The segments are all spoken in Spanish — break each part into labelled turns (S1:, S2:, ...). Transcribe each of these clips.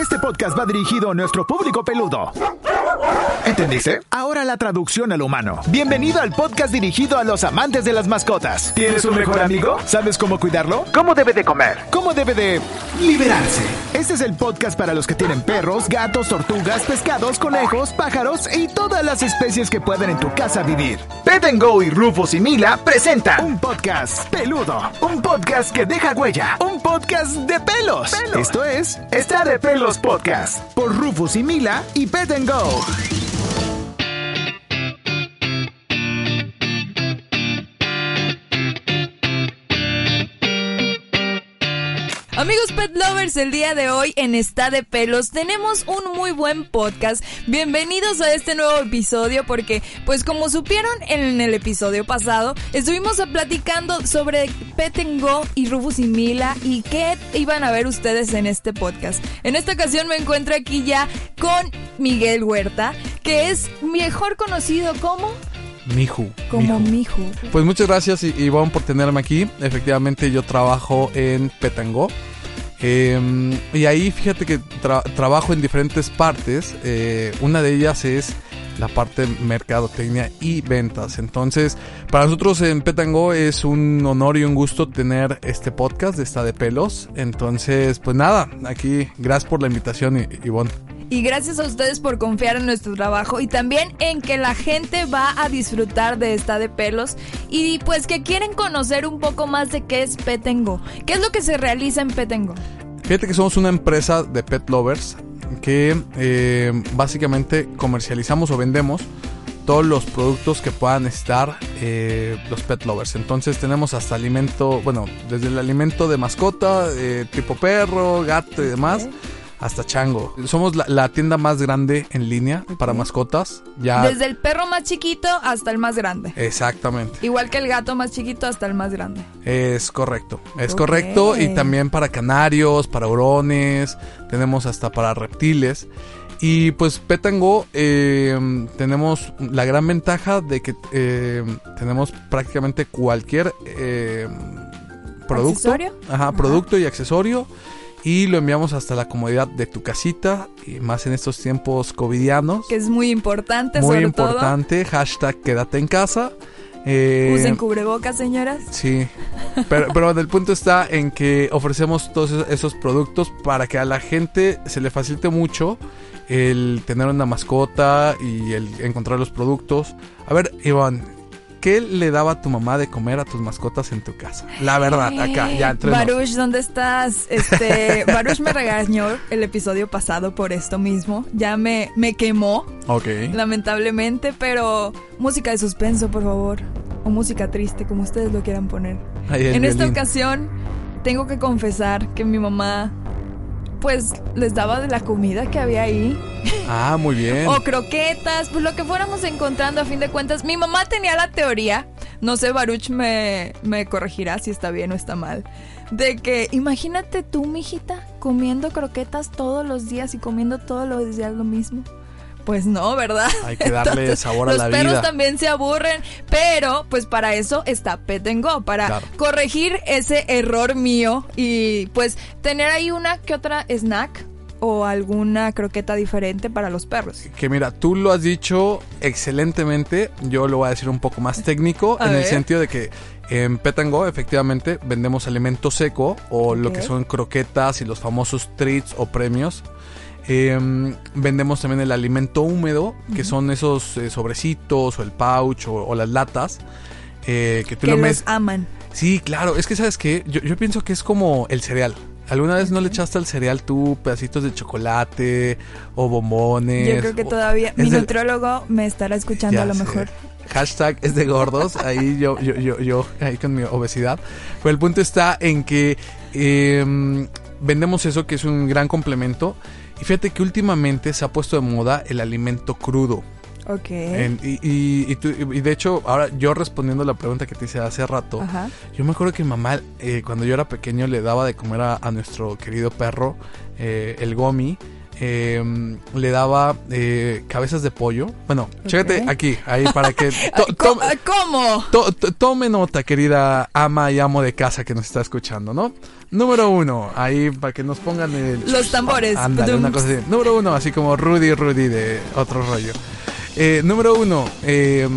S1: Este podcast va dirigido a nuestro público peludo. ¿Entendiste? Ahora la traducción al humano. Bienvenido al podcast dirigido a los amantes de las mascotas. ¿Tienes un mejor amigo? ¿Sabes cómo cuidarlo? ¿Cómo debe de comer? ¿Cómo debe de liberarse? Este es el podcast para los que tienen perros, gatos, tortugas, pescados, conejos, pájaros y todas las especies que pueden en tu casa vivir. Pet Go y Rufus y Mila presentan un podcast peludo, un podcast que deja huella, un podcast de pelos. Esto es Está de Pelos Podcast por Rufus y Mila y Pet Go. Bye.
S2: Amigos Pet Lovers, el día de hoy en Está de Pelos tenemos un muy buen podcast. Bienvenidos a este nuevo episodio porque, pues como supieron en el episodio pasado, estuvimos platicando sobre Pet Go y Rufus y Mila y qué iban a ver ustedes en este podcast. En esta ocasión me encuentro aquí ya con Miguel Huerta, que es mejor conocido como...
S3: Miju.
S2: Como Miju.
S3: Pues muchas gracias y, Ivonne por tenerme aquí. Efectivamente yo trabajo en Petango. Eh, y ahí fíjate que tra- trabajo en diferentes partes. Eh, una de ellas es la parte mercadotecnia y ventas. Entonces, para nosotros en Petango es un honor y un gusto tener este podcast de Esta de Pelos. Entonces, pues nada, aquí gracias por la invitación, I- Ivonne.
S2: Y gracias a ustedes por confiar en nuestro trabajo y también en que la gente va a disfrutar de esta de pelos y pues que quieren conocer un poco más de qué es Petengo. ¿Qué es lo que se realiza en Petengo?
S3: Fíjate que somos una empresa de pet lovers que eh, básicamente comercializamos o vendemos todos los productos que puedan estar eh, los pet lovers. Entonces tenemos hasta alimento, bueno, desde el alimento de mascota, eh, tipo perro, gato y demás, hasta chango. Somos la, la tienda más grande en línea para mascotas. Ya.
S2: Desde el perro más chiquito hasta el más grande.
S3: Exactamente.
S2: Igual que el gato más chiquito hasta el más grande.
S3: Es correcto, es correcto y también para canarios, para hurones, tenemos hasta para reptiles. Y pues Petango eh, tenemos la gran ventaja de que eh, tenemos prácticamente cualquier eh, producto,
S2: ¿Accesorio?
S3: Ajá, producto y accesorio y lo enviamos hasta la comodidad de tu casita y más en estos tiempos covidianos.
S2: Que es muy importante,
S3: Muy
S2: sobre
S3: importante, hashtag quédate en casa. Eh.
S2: Usen cubrebocas, señoras.
S3: Sí, pero, pero el punto está en que ofrecemos todos esos productos para que a la gente se le facilite mucho el tener una mascota y el encontrar los productos. A ver, Iván, ¿qué le daba tu mamá de comer a tus mascotas en tu casa? La verdad, acá, ya entre.
S2: Baruch, ¿dónde estás? Este, Baruch me regañó el episodio pasado por esto mismo. Ya me, me quemó,
S3: Ok.
S2: lamentablemente, pero música de suspenso, por favor. O música triste, como ustedes lo quieran poner.
S3: Ahí
S2: En esta ocasión, tengo que confesar que mi mamá, pues, les daba de la comida que había ahí.
S3: Ah, muy bien.
S2: O croquetas, pues lo que fuéramos encontrando a fin de cuentas. Mi mamá tenía la teoría, no sé, Baruch me, me corregirá si está bien o está mal, de que imagínate tú, mijita, comiendo croquetas todos los días y comiendo todos los días lo mismo. Pues no, ¿verdad?
S3: Hay que darle sabor a
S2: los
S3: la
S2: perros
S3: vida.
S2: también se aburren, pero pues para eso está Pet and Go, para
S3: Claro.
S2: corregir ese error mío y pues tener ahí una que otra snack o alguna croqueta diferente para los perros.
S3: Que mira, tú lo has dicho excelentemente. Yo lo voy a decir un poco más técnico.
S2: A
S3: en el sentido de que en Petango, efectivamente, vendemos alimento seco. O lo que son croquetas y los famosos treats o premios. Em, vendemos también el alimento húmedo, que son esos eh, sobrecitos o el pouch o, o las latas. eh, que tú
S2: que
S3: lo
S2: los aman.
S3: Sí, claro. Es que, ¿sabes qué? Yo, yo pienso que es como el cereal. ¿Alguna vez no le echaste al cereal tú pedacitos de chocolate o bombones?
S2: Yo creo que todavía mi
S3: del-
S2: nutriólogo me estará escuchando
S3: Ya
S2: a lo
S3: sé.
S2: mejor.
S3: Hashtag es de gordos. Ahí yo, yo, yo, yo, ahí con mi obesidad. Pero el punto está en que em, vendemos eso que es un gran complemento. Y fíjate que últimamente se ha puesto de moda el alimento crudo.
S2: Ok.
S3: En- y, y- y tú- y de hecho, ahora yo respondiendo la pregunta que te hice hace rato,
S2: Ajá.
S3: yo me acuerdo que mamá, eh, cuando yo era pequeño, le daba de comer a, a nuestro querido perro, eh, el Gomi. eh, le daba eh, cabezas de pollo. Bueno, chécate aquí, ahí para que... to- to-
S2: ¿cómo- ¿Cómo?
S3: To- to- tome nota, querida ama y amo de casa que nos está escuchando, ¿no? Número uno, ahí para que nos pongan el...
S2: Los tambores.
S3: Ándale, una cosa así. Número uno, así como Rudy Rudy de otro rollo. Eh, número uno, eh,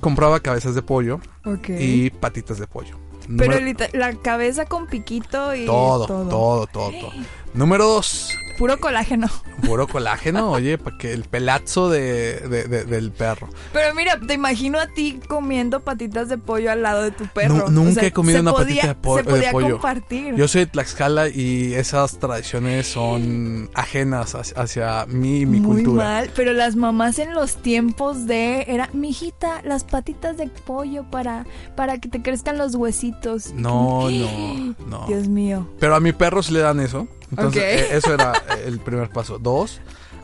S3: compraba cabezas de pollo y patitas de pollo.
S2: Pero
S3: Número-
S2: la cabeza con piquito y
S3: todo,
S2: todo.
S3: todo, todo, todo. Número dos,
S2: Puro colágeno.
S3: puro colágeno, oye, para que el pelazo de, de- de- del perro.
S2: Pero mira, te imagino a ti comiendo patitas de pollo al lado de tu perro.
S3: Nu- nunca
S2: O sea,
S3: he comido una
S2: podía-
S3: patita de, po-
S2: Se
S3: de
S2: podía
S3: pollo.
S2: compartir.
S3: Yo soy de Tlaxcala y esas tradiciones son ajenas hacia, hacia mí y mi
S2: Muy
S3: cultura.
S2: mal, pero las mamás en los tiempos de era, mijita, las patitas de pollo para para que te crezcan los huesitos.
S3: No, no, no.
S2: Dios mío.
S3: Pero a mi perro sí le dan eso. Entonces, eh, eso era el primer paso. Dos,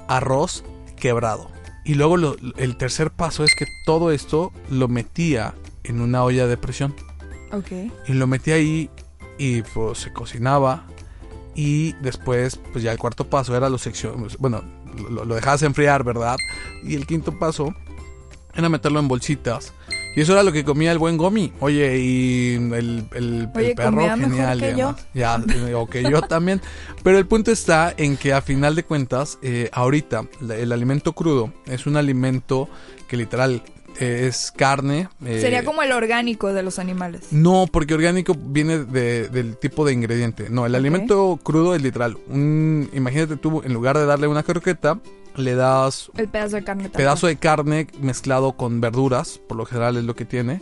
S3: arroz quebrado. Y luego lo- el tercer paso es que todo esto lo metía en una olla de presión.
S2: Ok.
S3: Y lo metía ahí y pues se cocinaba. Y después, pues ya el cuarto paso era los secciones. Bueno, lo, lo dejabas enfriar, ¿verdad? Y el quinto paso era meterlo en bolsitas. Y eso era lo que comía el buen Gomi. Oye, y el, el- el
S2: Oye,
S3: perro
S2: comía mejor
S3: genial.
S2: que yo.
S3: Ya, eh, o que yo también. Pero el punto está en que a final de cuentas, eh, ahorita el alimento crudo es un alimento que literal eh, es carne. eh,
S2: Sería como el orgánico de los animales.
S3: no, porque orgánico viene de- del tipo de ingrediente. No, el alimento crudo es literal. Un, imagínate tú, en lugar de darle una croqueta, le das
S2: El pedazo de carne.
S3: pedazo de carne mezclado con verduras, por lo general es lo que tiene.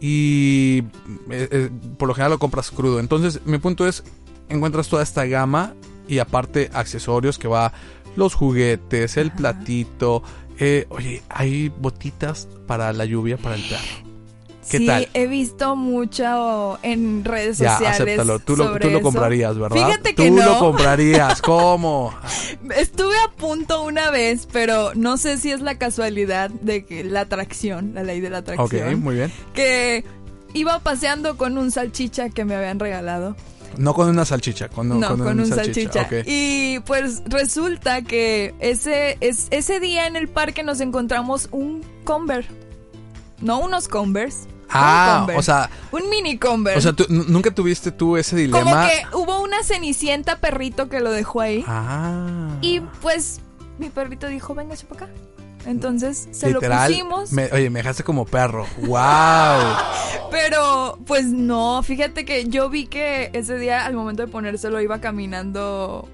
S3: Y eh, eh, por lo general lo compras crudo. Entonces, mi punto es, encuentras toda esta gama y aparte accesorios que va los juguetes, el
S2: Ajá.
S3: platito. eh, oye, hay botitas para la lluvia para el perro. ¿Qué
S2: sí,
S3: tal?
S2: he visto mucho en redes
S3: Ya,
S2: sociales.
S3: acéptalo. Tú lo,
S2: sobre
S3: tú lo comprarías, ¿verdad?
S2: Fíjate que
S3: Tú
S2: no.
S3: lo comprarías. ¿Cómo?
S2: Estuve a punto una vez, pero no sé si es la casualidad de que la atracción, la ley de la
S3: ok,
S2: atracción,
S3: muy bien.
S2: que iba paseando con un salchicha que me habían regalado.
S3: No con una salchicha, con,
S2: No, con, un salchicha.
S3: ok.
S2: Y pues resulta que ese, es, ese día en el parque nos encontramos un Converse. No unos Converse. un
S3: Ah,
S2: Converse.
S3: o sea,
S2: Un mini Converse.
S3: o sea, tú- nunca tuviste tú ese dilema.
S2: Como que hubo una cenicienta perrito que lo dejó ahí.
S3: Ah.
S2: Y pues mi perrito dijo, véngase para acá. Entonces se
S3: Literal,
S2: lo pusimos.
S3: me- oye, me dejaste como perro. ¡Wow!
S2: Pero pues no, fíjate que yo vi que ese día al momento de ponérselo iba caminando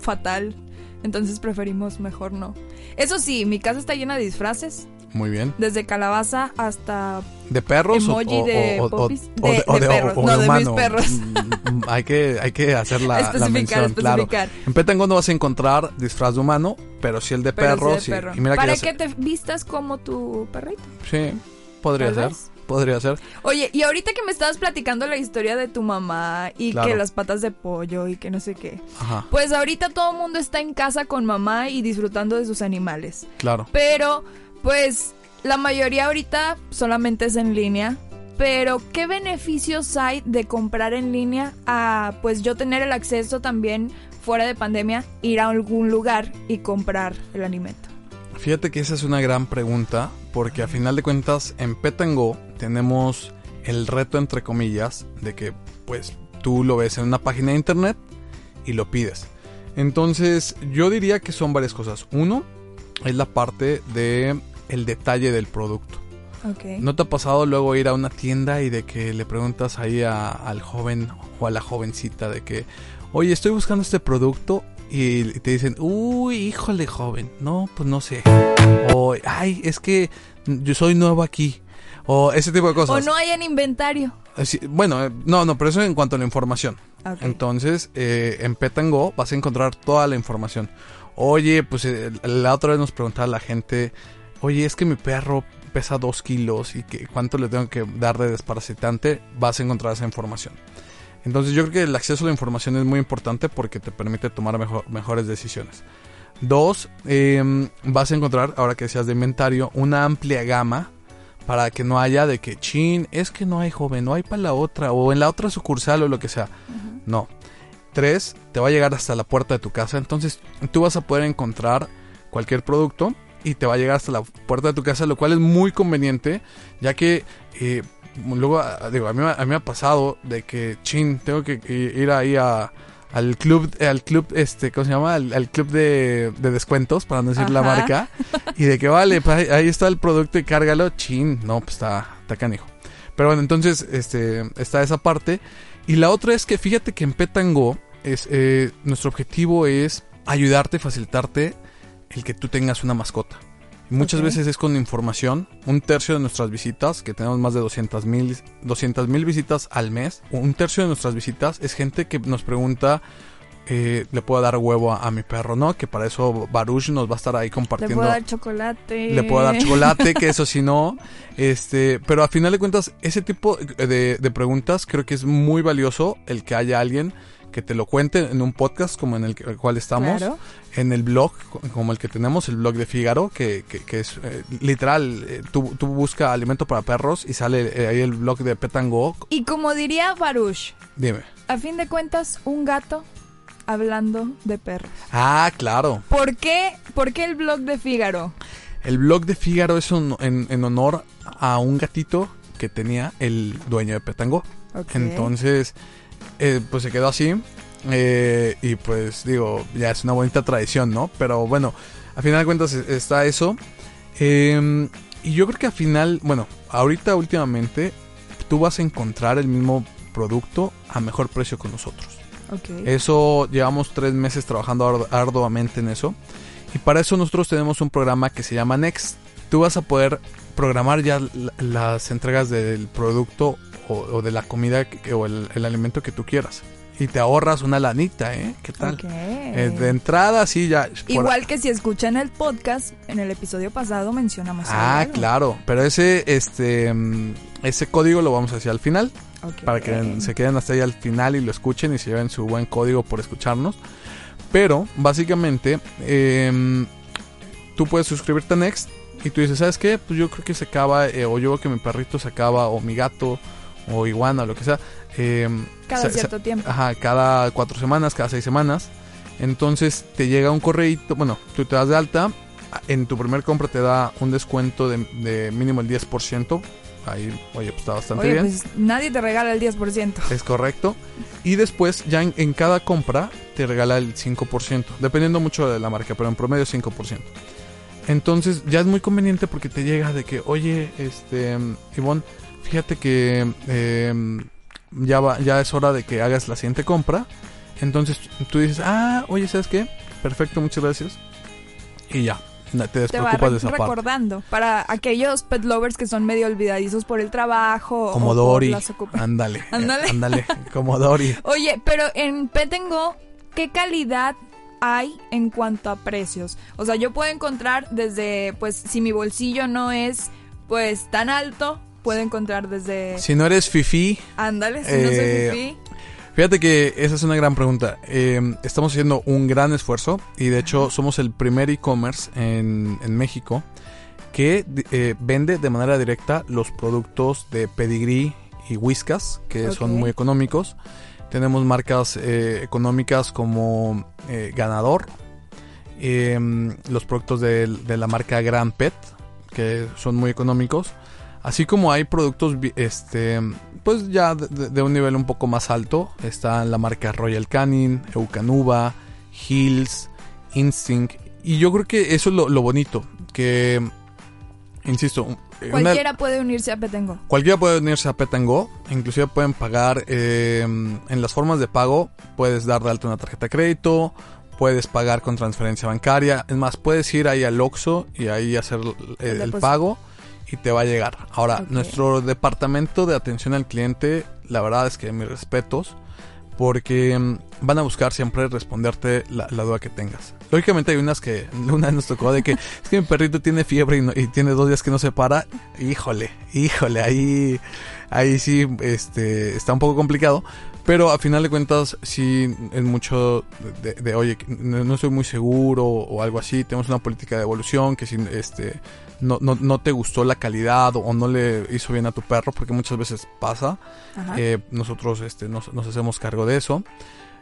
S2: fatal. Entonces preferimos mejor no. Eso sí, mi casa está llena de disfraces.
S3: Muy bien.
S2: Desde calabaza hasta...
S3: ¿De perros o-
S2: Emoji
S3: o,
S2: de
S3: o- o-
S2: De-
S3: o
S2: de perros,
S3: o
S2: no, de mis perros.
S3: Mm, mm, hay, que, hay que hacer la, la
S2: Especificar,
S3: mención, claro.
S2: especificar.
S3: En Petango no vas a encontrar disfraz de humano, pero sí el de
S2: pero
S3: perro. sí.
S2: perro.
S3: Y mira
S2: Para que te vistas como tu perrito.
S3: Sí, podría ser.
S2: vez.
S3: Podría ser.
S2: Oye, y ahorita que me estabas platicando la historia de tu mamá y
S3: Claro.
S2: que las patas de pollo y que no sé qué.
S3: Ajá,
S2: Pues ahorita todo el mundo está en casa con mamá y disfrutando de sus animales.
S3: claro.
S2: Pero, pues, la mayoría ahorita solamente es en línea. Pero, ¿qué beneficios hay de comprar en línea a, pues, yo tener el acceso también fuera de pandemia, ir a algún lugar y comprar el alimento?
S3: Fíjate que esa es una gran pregunta, porque a final de cuentas en Petango tenemos el reto entre comillas de que pues tú lo ves en una página de internet y lo pides. Entonces yo diría que son varias cosas. Uno es la parte de el detalle del producto.
S2: Ok.
S3: ¿No te ha pasado luego ir a una tienda y de que le preguntas ahí a- al joven o a la jovencita de que, oye, estoy buscando este producto y te dicen, uy, híjole, joven, no, pues no sé. O, ay, es que yo soy nuevo aquí. O ese tipo de cosas.
S2: O no hay en inventario.
S3: Así- bueno, eh, no, no, pero eso en cuanto a la información.
S2: Ok.
S3: Entonces, eh, en Petango vas a encontrar toda la información. Oye, pues eh, la otra vez nos preguntaba la gente, oye, es que mi perro pesa dos kilos y que cuánto le tengo que dar de desparasitante, vas a encontrar esa información. Entonces yo creo que el acceso a la información es muy importante porque te permite tomar mejor- mejores decisiones. Dos, eh, vas a encontrar, ahora que decías de inventario, una amplia gama para que no haya de que, chin, es que no hay joven, no hay para la otra, o en la otra sucursal o lo que sea. No. Tres, te va a llegar hasta la puerta de tu casa, entonces tú vas a poder encontrar cualquier producto y te va a llegar hasta la puerta de tu casa, lo cual es muy conveniente, ya que eh, luego, ah, digo, a mí, me- a mí me ha pasado de que, chin, tengo que ir ahí a, al club, al club, este, ¿cómo se llama? Al, al club de, de descuentos, para no decir la marca, y de que vale, pues, ahí, ahí está el producto y cárgalo, chin, no, pues está, está canijo. Pero bueno, entonces, este, está esa parte. Y la otra es que fíjate que en Petango, es, eh, nuestro objetivo es ayudarte, facilitarte el que tú tengas una mascota. Muchas veces es con información. Un tercio de nuestras visitas, que tenemos más de 200 mil 200 mil visitas al mes, un tercio de nuestras visitas es gente que nos pregunta, eh, ¿le puedo dar huevo a, a mi perro? ¿No? Que para eso Baruch nos va a estar ahí
S2: Le
S3: compartiendo.
S2: puedo dar chocolate.
S3: Le puedo dar chocolate, que eso sí no. Este, pero a final de cuentas, ese tipo de, de preguntas creo que es muy valioso el que haya alguien que te lo cuente en un podcast como en el, cual estamos,
S2: Claro.
S3: en el blog co- como el que tenemos, el blog de Fígaro, que, que- que es eh, literal, eh, tú, tú busca alimento para perros y sale eh, ahí el blog de Petango.
S2: Y como diría Baruch,
S3: Dime.
S2: a fin de cuentas, un gato hablando de perros.
S3: Ah, claro.
S2: ¿Por qué, ¿Por qué el blog de Fígaro?
S3: El blog de Fígaro es un- en, en honor a un gatito que tenía el dueño de Petango.
S2: Ok.
S3: Entonces, eh, pues se quedó así. eh, y pues digo, ya es una bonita tradición, ¿no? Pero bueno, a final de cuentas eh, está eso. Eh, y yo creo que al final, bueno, ahorita últimamente tú vas a encontrar el mismo producto a mejor precio con nosotros. Eso llevamos tres meses trabajando ardu- arduamente en eso. Y para eso nosotros tenemos un programa que se llama Next. Tú vas a poder programar ya la- las entregas del producto o, o de la comida que- o el, el alimento que tú quieras. Y te ahorras una lanita, ¿eh? ¿Qué tal? Eh, de entrada, sí, ya. por-
S2: Igual que si escuchan el podcast, en el episodio pasado mencionamos
S3: Ah,
S2: algo.
S3: claro. Pero ese, este, mm, ese código lo vamos a decir al final. Para que se queden hasta ahí al final y lo escuchen y se lleven su buen código por escucharnos. Pero básicamente em, tú puedes suscribirte a Next y tú dices, ¿sabes qué? Pues yo creo que se acaba, eh, o yo veo que mi perrito se acaba, o mi gato, o iguana, o lo que sea. em,
S2: Cada
S3: se- se-
S2: cierto tiempo.
S3: Ajá, cada cuatro semanas, cada seis semanas. Entonces te llega un correíto, bueno, tú te das de alta, en tu primer compra te da un descuento de, de mínimo el 10%. Ahí, oye, pues está bastante
S2: Oye,
S3: bien.
S2: pues nadie te regala el 10%.
S3: Es correcto. Y después, ya en, en cada compra, te regala el 5%. Dependiendo mucho de la marca, pero en promedio 5%. Entonces, ya es muy conveniente porque te llega de que, oye, este, Ivonne, fíjate que eh, ya, va, ya es hora de que hagas la siguiente compra. Entonces, tú dices, ah, oye, ¿sabes qué? Perfecto, muchas gracias. Y ya, te
S2: Te va
S3: despreocupas
S2: re-
S3: de esa parte.
S2: recordando. Para aquellos pet lovers que son medio olvidadizos por el trabajo.
S3: Como
S2: o
S3: Dory. Ándale.
S2: Ándale.
S3: Ándale. Como Dory.
S2: Oye, pero en Petengo, ¿qué calidad hay en cuanto a precios? O sea, yo puedo encontrar desde, pues, si mi bolsillo no es, pues, tan alto, puedo encontrar desde...
S3: Si no eres fifi,
S2: Ándale, si no soy
S3: Eh,
S2: fifí.
S3: Fíjate que esa es una gran pregunta. Eh, estamos haciendo un gran esfuerzo y de hecho somos el primer e-commerce en, en México que eh, vende de manera directa los productos de Pedigree y Whiskas, que son muy económicos. Tenemos marcas eh, económicas como eh, Ganador, eh, los productos de, la marca Grand Pet, que son muy económicos. Así como hay productos, este, pues ya de, un nivel un poco más alto. Está la marca Royal Canin, Eukanuba, Hills, Instinct. Y yo creo que eso es lo, lo bonito. Que, insisto, una-
S2: Cualquiera puede unirse a Petengo.
S3: Cualquiera puede unirse a Petango, inclusive pueden pagar eh, en las formas de pago, puedes dar de alta una tarjeta de crédito, puedes pagar con transferencia bancaria, es más, puedes ir ahí al Oxxo y ahí hacer el, el pago y te va a llegar. Ahora, nuestro departamento de atención al cliente, la verdad es que mis respetos, porque mm, van a buscar siempre responderte la, duda que tengas. Lógicamente hay unas que una nos tocó de que es que mi perrito tiene fiebre y, no- y tiene dos días que no se para. Híjole, híjole, ahí, ahí sí este, está un poco complicado. Pero a final de cuentas, sí es mucho de, de, oye, no estoy muy seguro o algo así. Tenemos una política de evolución que si este, no, no, no te gustó la calidad o no le hizo bien a tu perro, porque muchas veces pasa. Eh, nosotros este, nos, nos hacemos cargo de eso.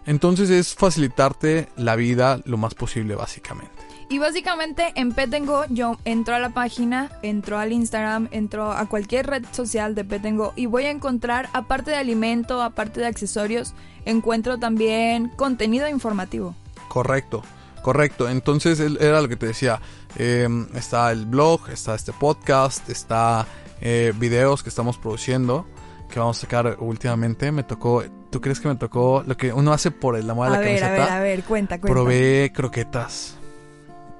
S3: Entonces es facilitarte la vida lo más posible, básicamente.
S2: Y básicamente en Petengo yo entro a la página, entro al Instagram, entro a cualquier red social de Petengo y voy a encontrar, aparte de alimento, aparte de accesorios, encuentro también contenido informativo.
S3: Correcto, correcto. Entonces era lo que te decía. eh, está el blog, está este podcast, está eh, videos que estamos produciendo, que vamos a sacar últimamente. Me tocó, ¿tú crees que me tocó lo que uno hace por el amor de la
S2: ver, a
S3: camiseta?
S2: ver, a ver, cuenta, cuenta.
S3: Probé croquetas.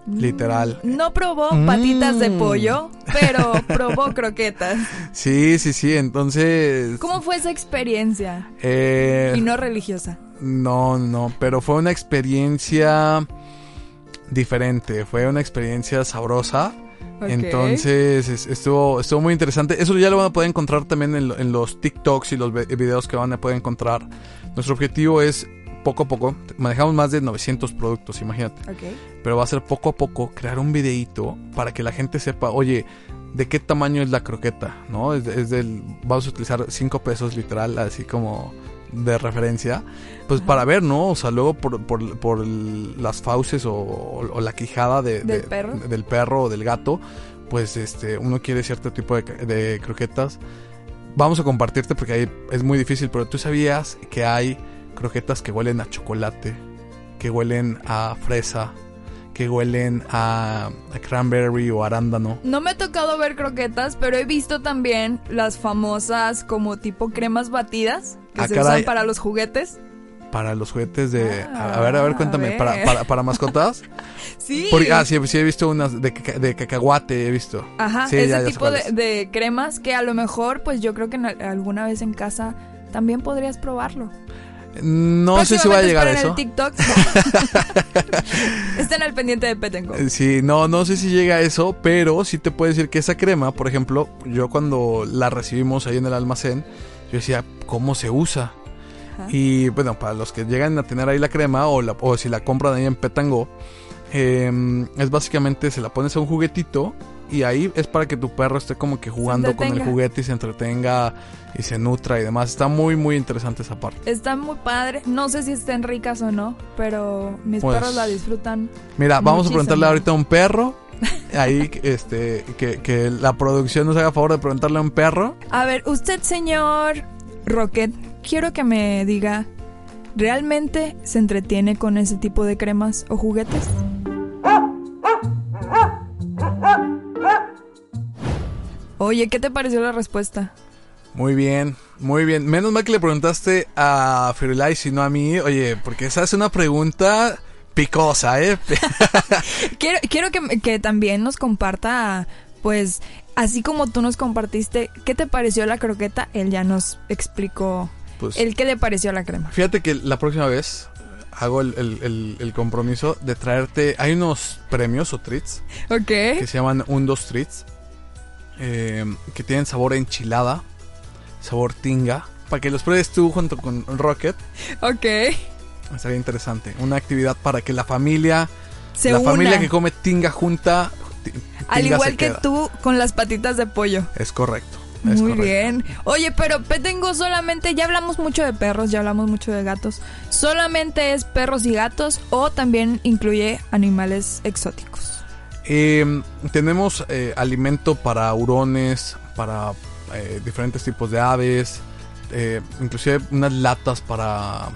S3: Literal.
S2: No probó
S3: Mm.
S2: patitas de pollo, pero probó croquetas.
S3: Sí, sí, sí. Entonces...
S2: ¿Cómo fue esa experiencia?
S3: eh,
S2: Y no religiosa.
S3: No, no, pero fue una experiencia diferente, fue una experiencia sabrosa. Entonces es- estuvo, estuvo muy interesante. Eso ya lo van a poder encontrar también en, lo- en los TikToks y los videos que van a poder encontrar. Nuestro objetivo es poco a poco, manejamos más de 900 productos, imagínate.
S2: Ok.
S3: Pero va a ser poco a poco crear un videíto para que la gente sepa, oye, ¿de qué tamaño es la croqueta? ¿No? Es, de- es del, vamos a utilizar 5 pesos literal, así como de referencia. Pues para ver, ¿no? O sea, luego por, por, por las fauces o, o- o la quijada de,
S2: ¿Del
S3: de-
S2: perro?
S3: del perro o del gato, pues este uno quiere cierto tipo de, de croquetas. Vamos a compartirte porque ahí es muy difícil, pero tú sabías que hay croquetas que huelen a chocolate, que huelen a fresa, que huelen a, a cranberry o arándano.
S2: No me ha tocado ver croquetas, pero he visto también las famosas como tipo cremas batidas que
S3: Ah,
S2: se
S3: caray.
S2: usan para los juguetes.
S3: Para los juguetes de...
S2: Ah,
S3: a, ver, a ver,
S2: a
S3: cuéntame.
S2: ver.
S3: Para, para, para mascotas.
S2: Sí.
S3: Porque, ah, sí, sí he visto unas de, caca- de cacahuate, he visto.
S2: Ajá,
S3: Sí,
S2: ese
S3: ya- ya sé
S2: tipo de, de cremas que a lo mejor, pues yo creo que en al- alguna vez en casa también podrías probarlo.
S3: No sé si va a llegar a eso.
S2: el TikTok. Estén al pendiente de Petengo.
S3: Eh, Sí, no, no sé si llega a eso, pero sí te puedo decir que esa crema, por ejemplo, yo cuando la recibimos ahí en el almacén, yo decía, ¿cómo se usa?
S2: Ajá.
S3: Y bueno, para los que llegan a tener ahí la crema o, la- o si la compran ahí en Petango, eh, es básicamente se la pones a un juguetito y ahí es para que tu perro esté como que jugando con el juguete y se entretenga y se nutra y demás. Está muy, muy interesante esa parte.
S2: Está muy padre. No sé si estén ricas o no, pero mis
S3: Pues-
S2: perros la disfrutan.
S3: Mira, vamos a preguntarle ahorita a un perro. Ahí, este, que, que la producción nos haga favor de preguntarle a un perro.
S2: A ver, usted, señor Rocket, quiero que me diga, ¿realmente se entretiene con ese tipo de cremas o juguetes? Oye, ¿qué te pareció la respuesta?
S3: Muy bien, muy bien. Menos mal que le preguntaste a Firulais y no a mí. Oye, porque esa es una pregunta picosa, ¿eh?
S2: Quiero, quiero que, que también nos comparta, pues, así como tú nos compartiste, ¿qué te pareció la croqueta? Él ya nos explicó
S3: Pues,
S2: el qué le pareció la crema.
S3: fíjate que la próxima vez hago el, el- el- el compromiso de traerte... Hay unos premios o treats
S2: Ok.
S3: que se llaman un dos treats. Eh, que tienen sabor enchilada, sabor tinga. Para que los pruebes tú junto con Rocket.
S2: Ok.
S3: Estaría interesante. Una actividad para que la familia,
S2: Se
S3: la
S2: una.
S3: familia que come tinga junta,
S2: Al igual que
S3: queda.
S2: tú con las patitas de pollo.
S3: Es correcto. es
S2: Muy
S3: correcto.
S2: bien. Oye, pero tengo solamente, ya hablamos mucho de perros, ya hablamos mucho de gatos. ¿Solamente es perros y gatos o también incluye animales exóticos?
S3: Eh, tenemos eh, alimento para hurones, para eh, diferentes tipos de aves, eh, inclusive unas latas para,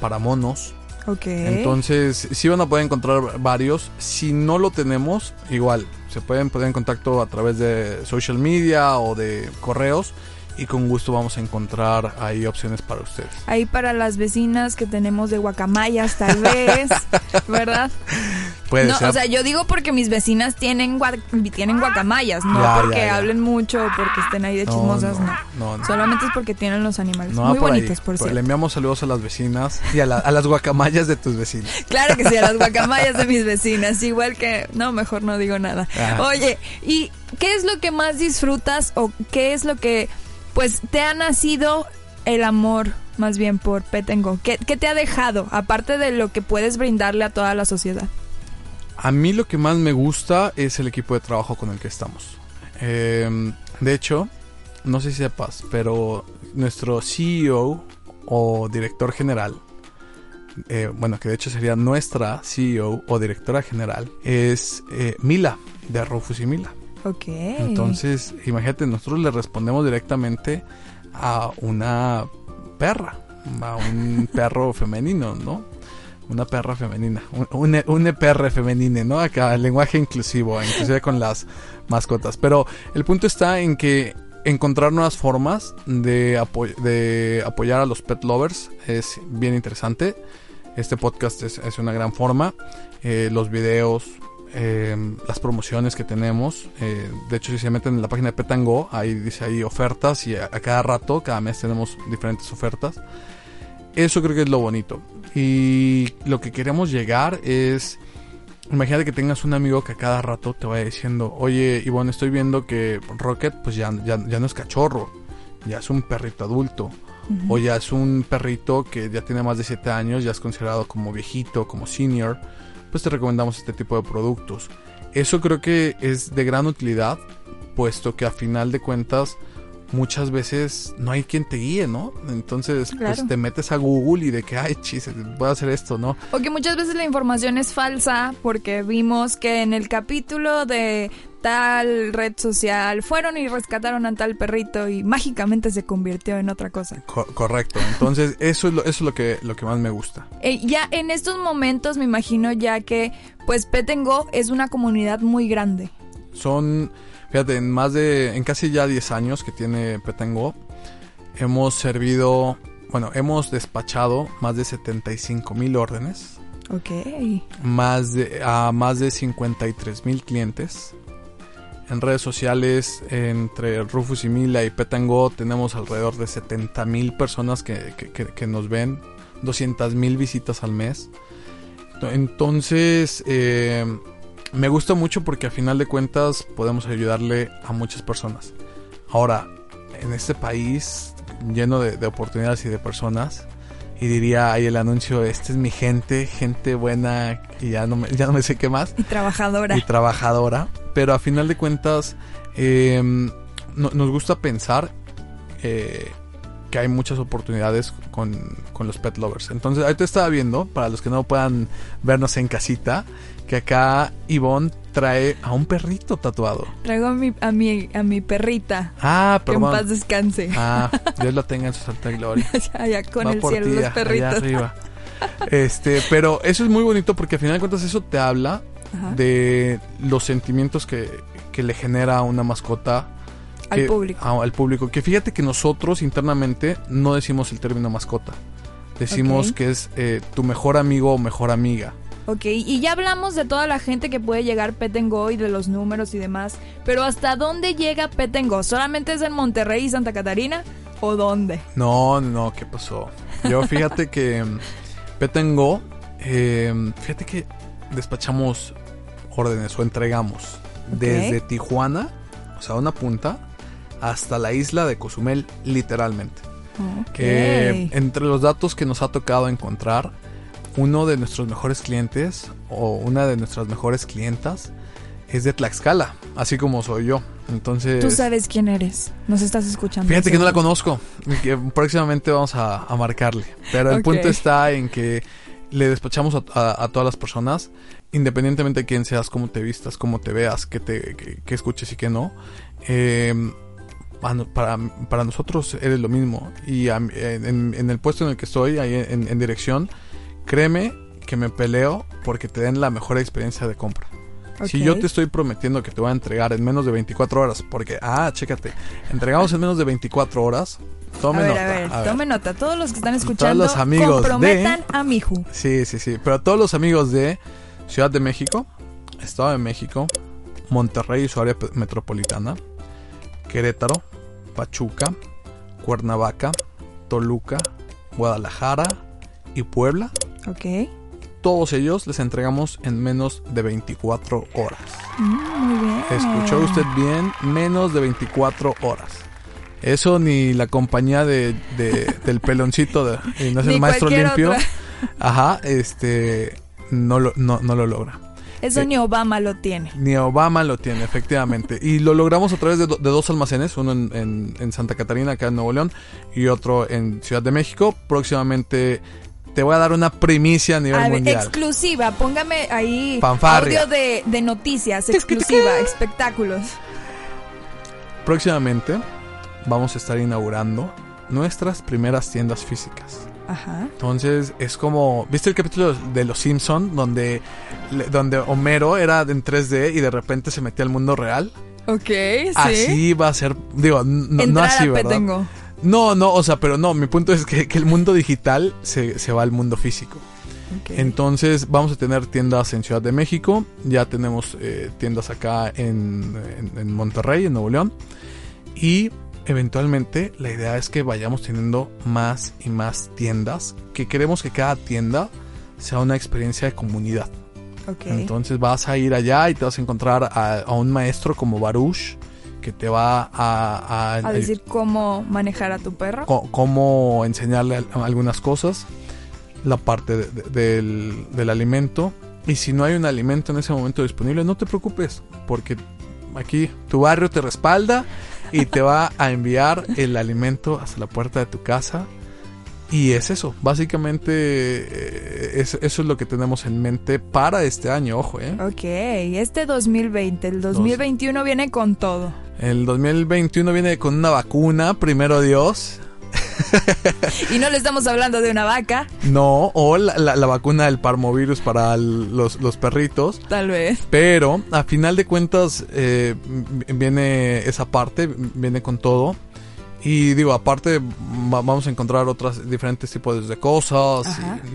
S3: para monos.
S2: Ok.
S3: Entonces, sí van a poder encontrar varios. Si no lo tenemos, igual, se pueden poner en contacto a través de social media o de correos y con gusto vamos a encontrar ahí opciones para ustedes.
S2: Ahí para las vecinas que tenemos de guacamayas, tal vez, ¿verdad?
S3: Puede
S2: no,
S3: ser.
S2: o sea, yo digo porque mis vecinas tienen gua- tienen guacamayas, no
S3: Ya,
S2: porque
S3: ya, ya.
S2: hablen mucho o porque estén ahí de
S3: No,
S2: chismosas, no.
S3: no, no.
S2: Solamente es porque tienen los animales. Muy
S3: por ahí.
S2: bonitos, por cierto.
S3: Le enviamos saludos a las vecinas y a, la- a las guacamayas de tus vecinos.
S2: Claro que sí, a las guacamayas de mis vecinas. Igual que. No, mejor no digo nada.
S3: Ajá.
S2: Oye, ¿y qué es lo que más disfrutas o qué es lo que. Pues te ha nacido el amor, más bien, por Petengo? ¿Qué, ¿Qué te ha dejado, aparte de lo que puedes brindarle a toda la sociedad?
S3: A mí lo que más me gusta es el equipo de trabajo con el que estamos. Eh, de hecho, no sé si sepas, pero nuestro CEO o director general, eh, bueno, que de hecho sería nuestra CEO o directora general, es eh, Mila, de Rufus y Mila.
S2: Ok.
S3: Entonces, imagínate, nosotros le respondemos directamente a una perra, a un perro femenino, ¿no? Una perra femenina, un, un, un perra femenine, ¿no? Acá, el lenguaje inclusivo, inclusive con las mascotas. Pero el punto está en que encontrar nuevas formas de, apo- de apoyar a los pet lovers es bien interesante. Este podcast es, es una gran forma. Eh, los videos, eh, las promociones que tenemos. eh, de hecho, si se meten en la página de Petango, ahí dice ahí ofertas y a, a cada rato, cada mes tenemos diferentes ofertas. Eso creo que es lo bonito. Y lo que queremos llegar es... Imagínate que tengas un amigo que a cada rato te vaya diciendo, oye, Ivonne, estoy viendo que Rocket pues ya, ya, ya no es cachorro, ya es un perrito adulto. O ya es un perrito que ya tiene más de 7 años, ya es considerado como viejito, como senior. Pues te recomendamos este tipo de productos. Eso creo que es de gran utilidad, puesto que a final de cuentas muchas veces no hay quien te guíe, ¿no? Entonces,
S2: Claro.
S3: pues te metes a Google y de que, ay, chis, puedo hacer esto, ¿no?
S2: O que muchas veces la información es falsa porque vimos que en el capítulo de tal red social fueron y rescataron a tal perrito y mágicamente se convirtió en otra cosa.
S3: Co- correcto. Entonces, eso es lo, eso es lo que, lo que más me gusta.
S2: Eh, ya en estos momentos me imagino ya que pues Petengo es una comunidad muy grande.
S3: Son, fíjate, en más de, en casi ya 10 años que tiene Petango, hemos servido, bueno, hemos despachado más de 75 mil órdenes,
S2: Ok.
S3: más de, a más de 53 mil clientes. En redes sociales, entre Rufus y Mila y Petango, tenemos alrededor de 70 mil personas que, que- que- que nos ven, 200 mil visitas al mes. Entonces, eh, me gusta mucho porque a final de cuentas podemos ayudarle a muchas personas. Ahora, en este país lleno de, de oportunidades y de personas, y diría ahí el anuncio, este es mi gente, gente buena, y ya no me, ya no me sé qué más,
S2: Y trabajadora.
S3: y trabajadora, pero a final de cuentas eh, no- nos gusta pensar eh, que hay muchas oportunidades con, con los pet lovers. Entonces, ahorita estaba viendo, para los que no puedan vernos en casita, que acá Ivonne trae a un perrito tatuado.
S2: Traigo a mi, a mi, a mi perrita.
S3: Ah,
S2: Que en paz
S3: perdón.
S2: descanse.
S3: Ah, Dios la tenga en su santa gloria.
S2: Allá con
S3: Va
S2: el cielo,
S3: ti,
S2: los
S3: allá
S2: perritos.
S3: arriba. Este, pero eso es muy bonito porque al final de cuentas eso te habla
S2: Ajá.
S3: de los sentimientos que, que le genera a una mascota
S2: Al público.
S3: a- al público. Que fíjate que nosotros internamente no decimos el término mascota. Decimos que es eh, tu mejor amigo o mejor amiga.
S2: Ok, y ya hablamos de toda la gente que puede llegar Petengo y de los números y demás, pero ¿hasta dónde llega Petengo? ¿Solamente es en Monterrey y Santa Catarina? ¿O dónde?
S3: No, no, ¿qué pasó? Yo fíjate que mm, Petengo, eh, fíjate que despachamos órdenes o entregamos desde Tijuana, o sea, una punta, hasta la isla de Cozumel, literalmente.
S2: Ok.
S3: Eh, entre los datos que nos ha tocado encontrar, uno de nuestros mejores clientes o una de nuestras mejores clientas es de Tlaxcala, así como soy yo. Entonces,
S2: Tú sabes quién eres, nos estás escuchando.
S3: fíjate que no la conozco, y que próximamente vamos a, a marcarle. Pero el punto está en que le despachamos a, a- a todas las personas, independientemente de quién seas, cómo te vistas, cómo te veas, qué te, qué- qué escuches y qué no. Eh, para, nosotros eres lo mismo. Y en, en el puesto en el que estoy, ahí en, en dirección, créeme que me peleo porque te den la mejor experiencia de compra. Si yo te estoy prometiendo que te voy a entregar en menos de 24 horas, porque, ah, chécate, entregamos en menos de 24 horas, tome
S2: a ver,
S3: nota.
S2: a ver,
S3: a ver.
S2: tome nota. Todos los que están escuchando,
S3: los amigos
S2: comprometan a Miju.
S3: Sí, sí, sí. Pero a todos los amigos de Ciudad de México, Estado de México, Monterrey y su área metropolitana, Querétaro, Pachuca, Cuernavaca, Toluca, Guadalajara y Puebla,
S2: Ok.
S3: todos ellos les entregamos en menos de 24 horas.
S2: Mm, muy bien.
S3: Escuchó usted bien, menos de 24 horas. Eso ni la compañía de, de- del peloncito de, y no es
S2: Ni
S3: el maestro limpio.
S2: otra.
S3: Ajá, este no lo, no, no lo logra.
S2: Eso ni Obama lo tiene.
S3: Ni Obama lo tiene, efectivamente. Y lo logramos a través de, do- de dos almacenes, uno en, en- en Santa Catarina, acá en Nuevo León, y otro en Ciudad de México. Próximamente te voy a dar una primicia a nivel
S2: A ver,
S3: mundial.
S2: exclusiva, póngame ahí
S3: Fanfarria.
S2: audio de, de noticias, exclusiva, espectáculos.
S3: Próximamente vamos a estar inaugurando nuestras primeras tiendas físicas.
S2: Ajá.
S3: Entonces es como, ¿viste el capítulo de Los Simpson donde donde Homero era en 3D y de repente se metía al mundo real?
S2: Ok, sí.
S3: Así va a ser, digo, no, no así,
S2: a
S3: ¿verdad?
S2: Petengo.
S3: No, no, o sea, pero no, mi punto es que, que el mundo digital se, se va al mundo físico. Entonces vamos a tener tiendas en Ciudad de México, ya tenemos eh, tiendas acá en, en- en Monterrey, en Nuevo León, y eventualmente la idea es que vayamos teniendo más y más tiendas, que queremos que cada tienda sea una experiencia de comunidad. Entonces vas a ir allá y te vas a encontrar a, a un maestro como Baruch, que te va a,
S2: a decir cómo manejar a tu perro.
S3: cómo enseñarle al- algunas cosas, la parte de- de- del, del alimento. Y si no hay un alimento en ese momento disponible, no te preocupes, porque aquí tu barrio te respalda y te va a enviar el alimento hasta la puerta de tu casa. Y es eso, básicamente eh, es- eso es lo que tenemos en mente para este año, ojo, ¿eh?
S2: Ok, este 2020, el 2021 viene con todo.
S3: El 2021 viene con una vacuna, primero Dios.
S2: Y no le estamos hablando de una vaca,
S3: No, o la, la- la vacuna del parmovirus para el- los, los perritos.
S2: tal vez.
S3: Pero a final de cuentas eh, viene esa parte, viene con todo. Y digo, aparte va- vamos a encontrar otras diferentes tipos de cosas.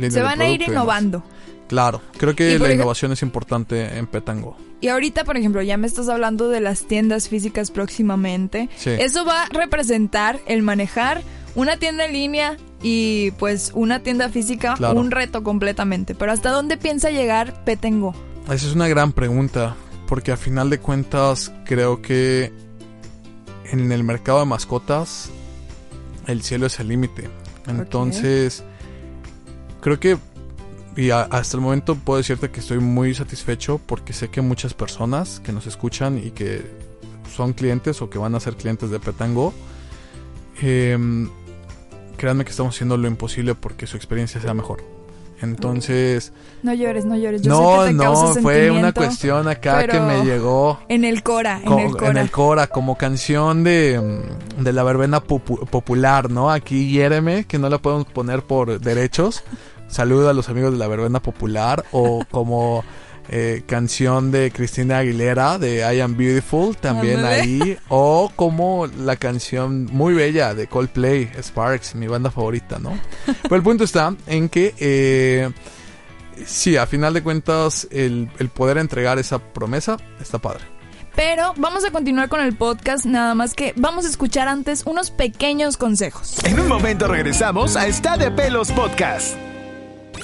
S3: y
S2: Se van a ir innovando.
S3: Claro, creo que la innovación es importante en Petango.
S2: Y ahorita, por ejemplo, ya me estás hablando de las tiendas físicas próximamente.
S3: Sí.
S2: Eso va a representar el manejar una tienda en línea y pues una tienda física,
S3: Claro.
S2: un reto completamente. Pero ¿hasta dónde piensa llegar Petengo?
S3: Esa es una gran pregunta, porque a final de cuentas creo que en el mercado de mascotas el cielo es el límite. Entonces, creo que y a- hasta el momento puedo decirte que estoy muy satisfecho porque sé que muchas personas que nos escuchan y que son clientes o que van a ser clientes de Petango, em, créanme que estamos haciendo lo imposible porque su experiencia sea mejor. Entonces,
S2: No llores, no llores. Yo
S3: no,
S2: sé que te
S3: no, fue una cuestión acá que me llegó
S2: En el Cora, en el Cora.
S3: en el Cora, como canción de, de la verbena popu- popular, ¿no? Aquí hiéreme, que no la podemos poner por derechos. Saludo a los amigos de la verbena popular. O como eh, canción de Cristina Aguilera de I Am Beautiful, también
S2: Ándale.
S3: ahí. O como la canción muy bella de Coldplay, Sparks, mi banda favorita, ¿no? Pero el punto está en que... eh, Sí, a final de cuentas, el, el poder entregar esa promesa está padre.
S2: Pero vamos a continuar con el podcast, nada más que vamos a escuchar antes unos pequeños consejos.
S1: En un momento regresamos a Está de Pelos Podcast.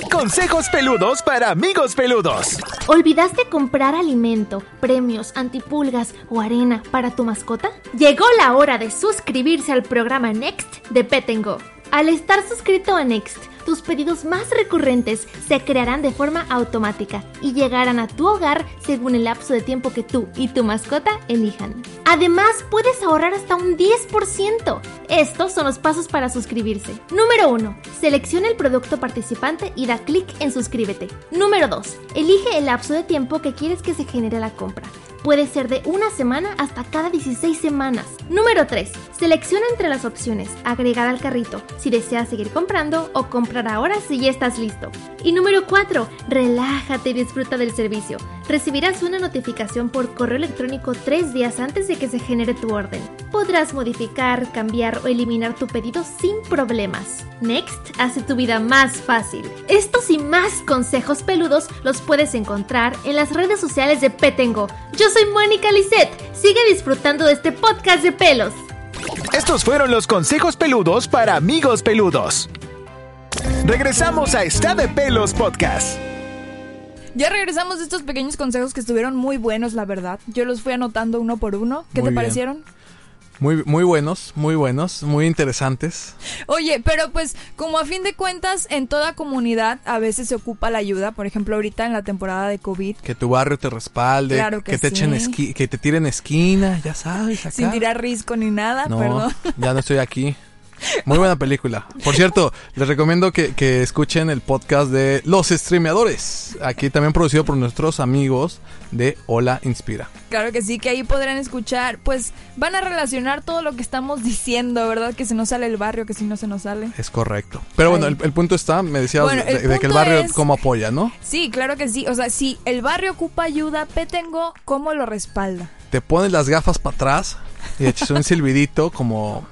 S1: Consejos peludos para amigos peludos.
S4: ¿Olvidaste comprar alimento, premios, antipulgas o arena para tu mascota? Llegó la hora de suscribirse al programa Next de Petengo. Al estar suscrito a Next, tus pedidos más recurrentes se crearán de forma automática y llegarán a tu hogar según el lapso de tiempo que tú y tu mascota elijan. Además, puedes ahorrar hasta un 10%. Estos son los pasos para suscribirse. Número 1. Selecciona el producto participante y da clic en suscríbete. Número 2. Elige el lapso de tiempo que quieres que se genere la compra. Puede ser de una semana hasta cada 16 semanas. Número 3. Selecciona entre las opciones agregar al carrito si deseas seguir comprando o comprar ahora si ya estás listo. Y número 4. Relájate y disfruta del servicio. Recibirás una notificación por correo electrónico tres días antes de que se genere tu orden. Podrás modificar, cambiar o eliminar tu pedido sin problemas. Next hace tu vida más fácil. Estos y más consejos peludos los puedes encontrar en las redes sociales de Petengo. Yo soy Mónica Lisette. Sigue disfrutando de este podcast de pelos.
S1: Estos fueron los consejos peludos para amigos peludos. Regresamos a Está de Pelos Podcast.
S2: Ya regresamos de estos pequeños consejos que estuvieron muy buenos, la verdad. Yo los fui anotando uno por uno. ¿Qué
S3: Muy
S2: te
S3: bien.
S2: parecieron?
S3: Muy, muy buenos, muy buenos, muy interesantes.
S2: Oye, pero pues como a fin de cuentas en toda comunidad a veces se ocupa la ayuda, por ejemplo ahorita en la temporada de COVID,
S3: Que tu barrio te respalde,
S2: Claro que
S3: te echen esqui- que te tiren esquina, ya sabes, acá.
S2: sin tirar risco ni nada,
S3: No,
S2: perdón.
S3: ya no estoy aquí. Muy buena película. Por cierto, les recomiendo que, que escuchen el podcast de Los Streameadores. Aquí también producido por nuestros amigos de Hola Inspira.
S2: Claro que sí, que ahí podrán escuchar, pues van a relacionar todo lo que estamos diciendo, ¿verdad? Que si no sale el barrio, que si no se nos sale.
S3: Es correcto. Pero bueno, el, el punto está, me decías
S2: Bueno,
S3: de, que el barrio
S2: es-
S3: cómo apoya, ¿no?
S2: Sí, claro que sí. O sea, si el barrio ocupa ayuda, Petengo, ¿cómo lo respalda?
S3: Te pones las gafas para atrás y echas un silbidito como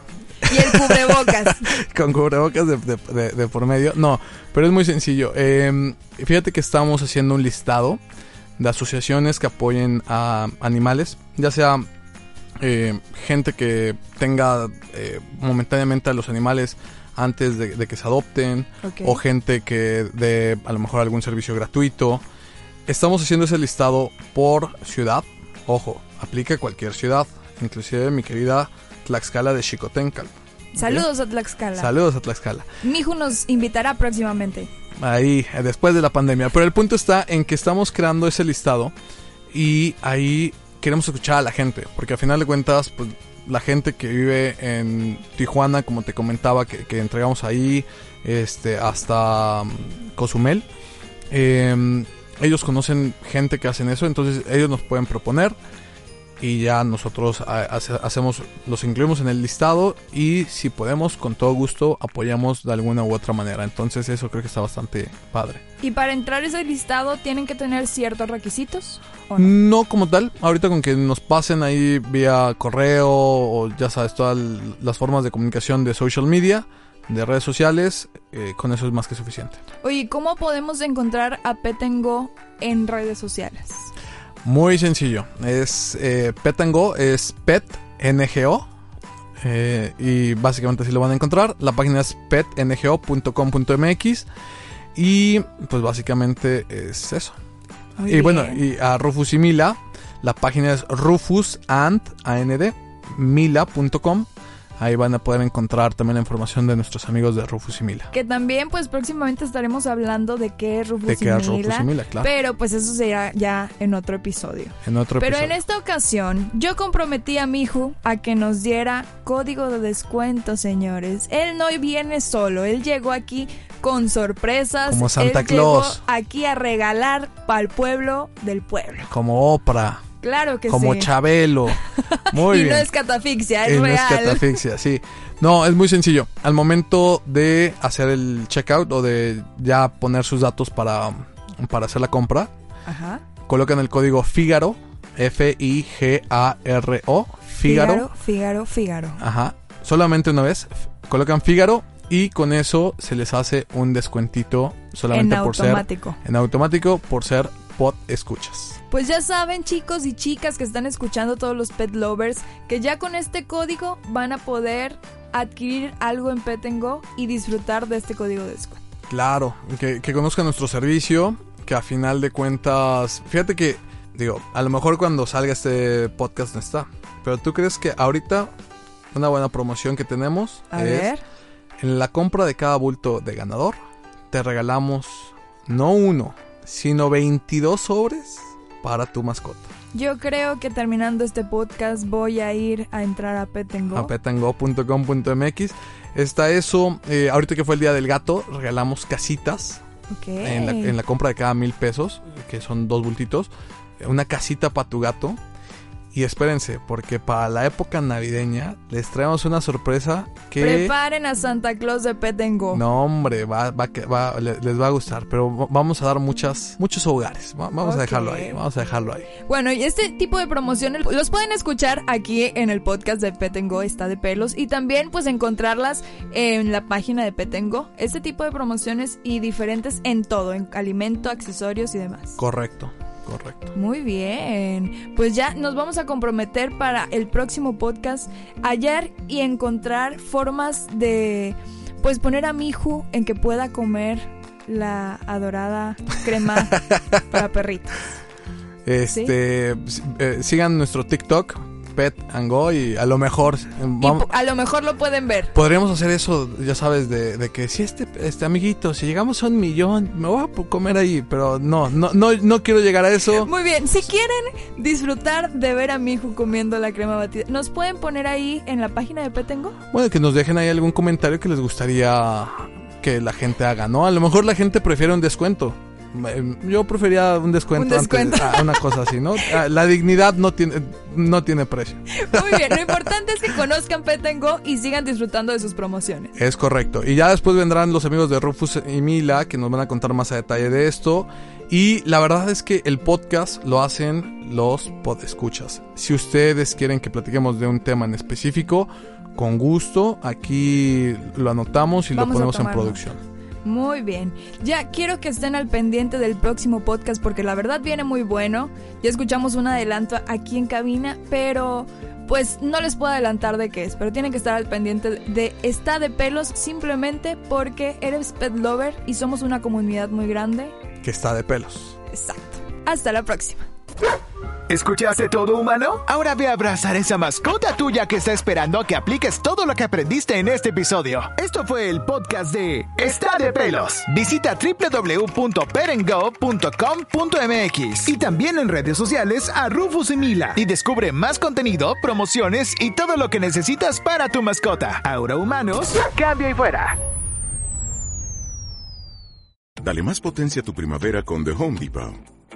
S2: Y el cubrebocas.
S3: con cubrebocas de, de- de- de por medio. No, pero es muy sencillo. Eh, fíjate que estamos haciendo un listado de asociaciones que apoyen a animales, ya sea eh, gente que tenga eh, momentáneamente a los animales antes de, de que se adopten, o gente que dé a lo mejor algún servicio gratuito. Estamos haciendo ese listado por ciudad. Ojo, aplica a cualquier ciudad, inclusive mi querida Tlaxcala de Xicoténcal.
S2: Saludos a Tlaxcala.
S3: Saludos a Tlaxcala.
S2: Miju nos invitará próximamente.
S3: Ahí, eh, después de la pandemia. Pero el punto está en que estamos creando ese listado y ahí queremos escuchar a la gente. Porque al final de cuentas, pues la gente que vive en Tijuana, como te comentaba, que, que entregamos ahí, este, hasta mm, Cozumel, eh, ellos conocen gente que hacen eso, entonces ellos nos pueden proponer y ya nosotros hace- hacemos, los incluimos en el listado y si podemos, con todo gusto, apoyamos de alguna u otra manera. Entonces eso creo que está bastante padre.
S2: Y para entrar a ese listado tienen que tener ciertos requisitos. ¿o no?
S3: No como tal, ahorita con que nos pasen ahí vía correo o ya sabes, todas las formas de comunicación de social media, de redes sociales, eh, con eso es más que suficiente.
S2: Oye, ¿cómo podemos encontrar a Petengo en redes sociales?
S3: Muy sencillo. Es eh, Pet and Go, es Pet NGO. eh, y básicamente así lo van a encontrar. La página es petngo.com.mx. Y pues básicamente es eso.
S2: Muy
S3: y bueno, y a Rufus y Mila, la página es rufusand, A-N-D, mila.com. Ahí van a poder encontrar también la información de nuestros amigos de Rufus y Mila.
S2: Que también, pues próximamente estaremos hablando de qué es Rufus
S3: De
S2: y
S3: que es Rufus y Mila, claro.
S2: Pero pues eso será ya en otro episodio.
S3: En otro
S2: Pero
S3: episodio.
S2: en esta ocasión, yo comprometí a Miju a que nos diera código de descuento, señores. Él no viene solo, él llegó aquí con sorpresas.
S3: Como Santa
S2: Él llegó
S3: Claus.
S2: aquí a regalar para el pueblo del pueblo.
S3: Como Oprah,
S2: Claro que
S3: como
S2: sí.
S3: Chabelo. Muy
S2: y
S3: bien.
S2: no es catafixia, es
S3: Eh, no es
S2: real.
S3: catafixia, sí. No, es muy sencillo. Al momento de hacer el checkout o de ya poner sus datos para, para hacer la compra,
S2: Ajá.
S3: colocan el código Fígaro, F-I-G-A-R-O, Fígaro.
S2: Fígaro, Fígaro.
S3: Ajá. Solamente una vez. Colocan Fígaro y con eso se les hace un descuentito solamente
S2: En
S3: por
S2: automático.
S3: ser en automático por ser pod escuchas.
S2: Pues ya saben chicos y chicas que están escuchando todos los pet lovers que ya con este código van a poder adquirir algo en Petengo y disfrutar de este código de descuento.
S3: Claro, que, que conozcan nuestro servicio, que a final de cuentas, fíjate que, digo, a lo mejor cuando salga este podcast no está, pero tú crees que ahorita una buena promoción que tenemos
S2: A
S3: es
S2: ver.
S3: en la compra de cada bulto de ganador, te regalamos no uno, sino 22 sobres para tu mascota.
S2: Yo creo que terminando este podcast voy a ir a entrar a Petengo.
S3: A petango.com.mx. Está eso, eh, ahorita que fue el día del gato, regalamos casitas en la, en la compra de cada mil pesos, que son dos bultitos, una casita para tu gato. Y espérense, porque para la época navideña les traemos una sorpresa que...
S2: Preparen a Santa Claus de Pet and Go.
S3: No, hombre, va, va, va- le- les va a gustar, pero va- vamos a dar muchas, muchos hogares. Va- Vamos a dejarlo ahí, vamos a dejarlo ahí.
S2: Bueno, y este tipo de promociones los pueden escuchar aquí en el podcast de Pet and Go, está de pelos, y también pues encontrarlas en la página de Pet and Go. Este tipo de promociones y diferentes en todo, en alimento, accesorios y demás.
S3: Correcto, correcto.
S2: Muy bien, pues ya nos vamos a comprometer para el próximo podcast hallar y encontrar formas de pues poner a Miju en que pueda comer la adorada crema para perritos.
S3: Este, s- eh, sigan nuestro TikTok, Pet and Go, y a lo mejor eh,
S2: Y a lo mejor lo pueden ver.
S3: podríamos hacer eso, ya sabes, de, de que si este, este amiguito, si llegamos a un millón, me voy a comer ahí, pero no, no, no, no quiero llegar a eso.
S2: Muy bien, si quieren disfrutar de ver a Miju comiendo la crema batida, nos pueden poner ahí en la página de Petengo.
S3: Bueno, que nos dejen ahí algún comentario que les gustaría que la gente haga, ¿no? A lo mejor la gente prefiere un descuento. Eh, Yo prefería un descuento,
S2: Un descuento.
S3: antes, ah, una cosa así, ¿no? Ah, La dignidad no tiene, no tiene precio.
S2: Muy bien, lo importante es que conozcan Petengo y sigan disfrutando de sus promociones.
S3: Es correcto. Y ya después vendrán los amigos de Rufus y Mila que nos van a contar más a detalle de esto. Y la verdad es que el podcast lo hacen los podescuchas. Si ustedes quieren que platiquemos de un tema en específico, con gusto, aquí lo anotamos y
S2: Vamos a
S3: lo ponemos en producción.
S2: Muy bien. Ya quiero que estén al pendiente del próximo podcast porque la verdad viene muy bueno. Ya escuchamos un adelanto aquí en cabina, pero pues no les puedo adelantar de qué es, pero tienen que estar al pendiente de Está de pelos simplemente porque eres pet lover y somos una comunidad muy grande.
S3: Que está de pelos.
S2: Exacto. Hasta la próxima.
S1: ¿Escuchaste todo, humano? Ahora ve a abrazar esa mascota tuya que está esperando a que apliques todo lo que aprendiste en este episodio. Esto fue el podcast de Está de pelos. Visita www.perengo.com.mx y también en redes sociales a Rufus y Mila y descubre más contenido, promociones y todo lo que necesitas para tu mascota. Ahora, humanos, cambio y fuera.
S5: Dale más potencia a tu primavera con The Home Depot.